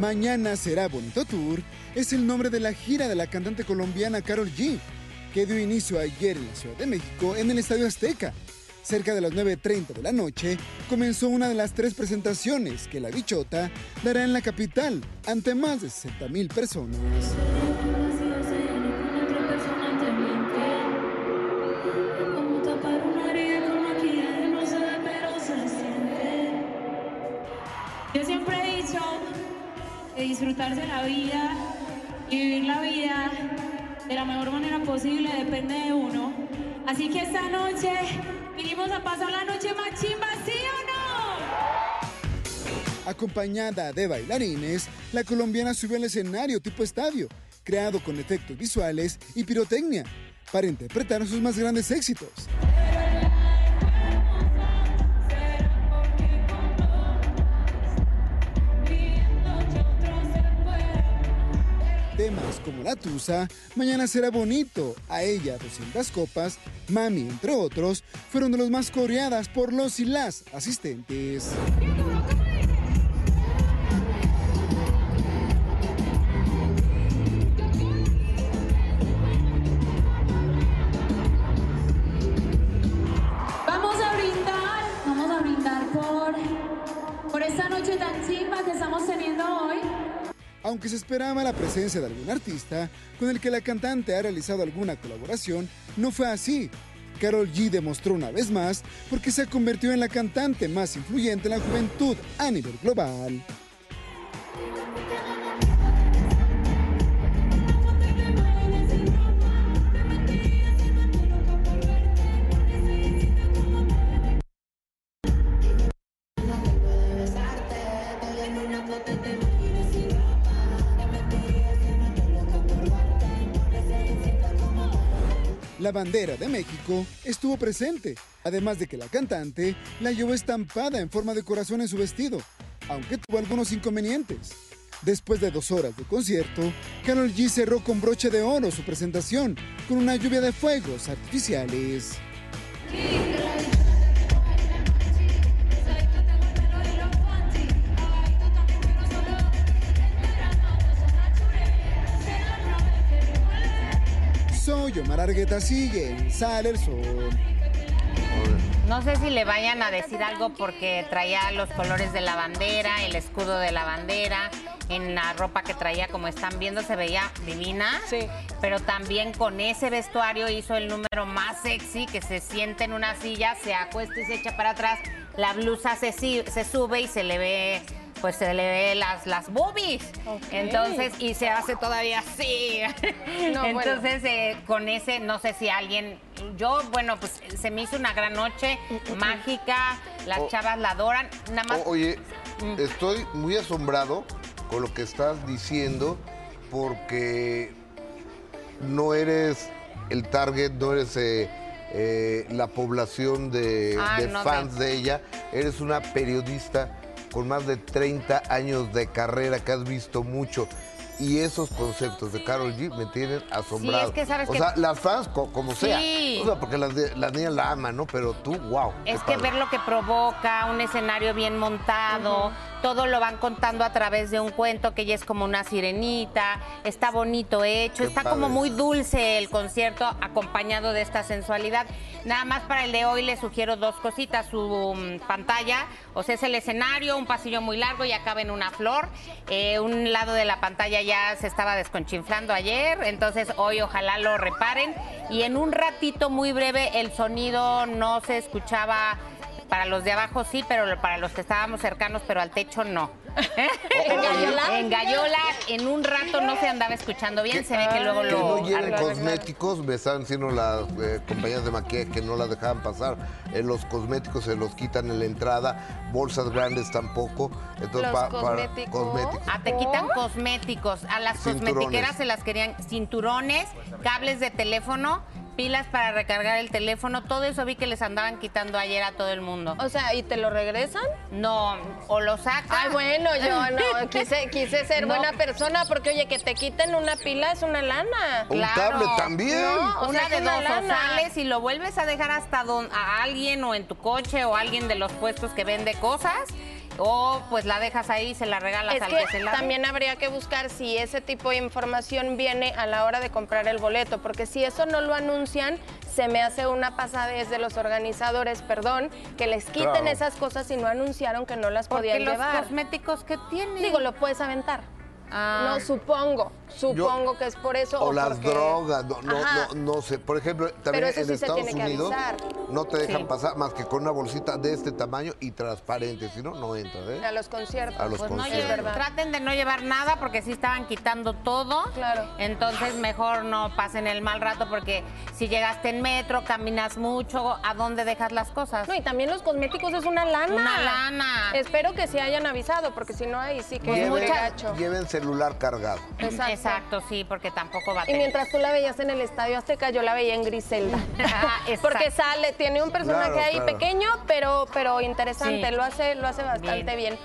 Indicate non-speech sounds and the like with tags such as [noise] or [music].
Mañana será Bonito Tour es el nombre de la gira de la cantante colombiana Carol G, que dio inicio ayer en la Ciudad de México en el Estadio Azteca. Cerca de las 9.30 de la noche comenzó una de las tres presentaciones que la bichota dará en la capital ante más de 60 mil personas. Disfrutarse la vida y vivir la vida de la mejor manera posible depende de uno. Así que esta noche vinimos a pasar la noche más chimba, ¿sí o no? Acompañada de bailarines, la colombiana subió al escenario tipo estadio, creado con efectos visuales y pirotecnia, para interpretar sus más grandes éxitos. Mañana será bonito, A ella 200 copas, Mami, entre otros, fueron de los más coreadas por los y las asistentes. Vamos a brindar, vamos a brindar por, por esta noche tan chimba que estamos teniendo hoy. Aunque se esperaba la presencia de algún artista con el que la cantante ha realizado alguna colaboración, no fue así. Carol G demostró una vez más porque se convirtió en la cantante más influyente en la juventud a nivel global. La bandera de México estuvo presente, además de que la cantante la llevó estampada en forma de corazón en su vestido, aunque tuvo algunos inconvenientes. Después de dos horas de concierto, Carol G cerró con broche de oro su presentación con una lluvia de fuegos artificiales. Omar Argueta, sigue en Sale el Sol. No sé si le vayan a decir algo porque traía los colores de la bandera, el escudo de la bandera, en la ropa que traía, como están viendo, se veía divina. Sí. Pero también con ese vestuario hizo el número más sexy, que se siente en una silla, se acuesta y se echa para atrás, la blusa se sube y se le ve pues se le ve las, las boobies. Entonces, y se hace todavía así. No, bueno. Entonces, eh, con ese, no sé si alguien, yo, bueno, pues se me hizo una gran noche, mágica, las chavas la adoran, nada más. Oye, estoy muy asombrado con lo que estás diciendo porque no eres el target, no eres eh, eh, la población de, Ah, de no, fans de ella, eres una periodista con más de 30 años de carrera que has visto mucho. Y esos conceptos de Carol G me tienen asombrado. que sabes o que- sea, las fans co- como sea. Sí. O sea, porque las, de- las niñas la aman, ¿no? Pero tú, wow. Es que padre. ver lo que provoca, un escenario bien montado, todo lo van contando a través de un cuento que ella es como una sirenita, está bonito hecho, Qué está padre. como muy dulce el concierto acompañado de esta sensualidad. Nada más para el de hoy les sugiero dos cositas, su mm, pantalla, o sea, es el escenario, un pasillo muy largo y acaba en una flor. Eh, un lado de la pantalla ya se estaba desconchinflando ayer, entonces hoy ojalá lo reparen. Y en un ratito muy breve el sonido no se escuchaba para los de abajo sí, pero para los que estábamos cercanos, pero al techo no. [laughs] [laughs] ¿En Gallola? En Gallola, en un rato no se andaba escuchando bien, se ve que luego Que lo no lleven cosméticos, me estaban diciendo las eh, compañías de maquillaje que no las dejaban pasar. Eh, los cosméticos se los quitan en la entrada, bolsas grandes tampoco. Entonces, Los pa- para cosméticos. cosméticos. Ah, te quitan cosméticos. A las Cinturones. cosmetiqueras se las querían cinturones, cables de teléfono, pilas para recargar el teléfono. Todo eso vi que les andaban quitando ayer a todo el mundo. O sea, ¿y te lo regresan? No, o lo sacan. Ay, bueno, yo [laughs] no, quise, quise ser No. buena persona porque, oye, que te quiten una pila es una lana. Un Claro. cable también. No, o una sea, de una dos, o lana. sales y lo vuelves a dejar hasta don, a alguien o en tu coche o alguien de los puestos que vende cosas, O pues la dejas ahí y se la regalas Es al que que se la también habría que buscar si ese tipo de información viene a la hora de comprar el boleto, porque si eso no lo anuncian, se me hace una pasadez de los organizadores, perdón, que les quiten Claro. esas cosas y no anunciaron que no las Porque podían los llevar. cosméticos que tienen. Digo, lo puedes aventar. Ah. No, supongo, supongo que es por eso. O las porque- drogas, no, no, no, no sé. Por ejemplo, también eso en sí se Estados Unidos no te dejan Sí. pasar más que con una bolsita de este tamaño y transparente, si no, no entras, ¿eh? A los conciertos. A los Pues no conciertos. verdad. traten de no llevar nada porque sí estaban quitando todo. Claro. Entonces mejor no pasen el mal rato porque si llegaste en metro, caminas mucho, ¿a dónde dejas las cosas? No, y también los cosméticos es una lana. Una lana. Espero que se hayan avisado, porque si no, ahí sí que es gacho. lleven celular cargado. Exacto. Exacto, sí, porque tampoco va a Y mientras tú la veías en el Estadio Azteca, yo la veía en Griselda. [laughs] Ah, exacto. Porque sale, tiene un personaje Claro, ahí claro. pequeño, pero, pero interesante. Sí. Lo hace, lo hace bastante bien.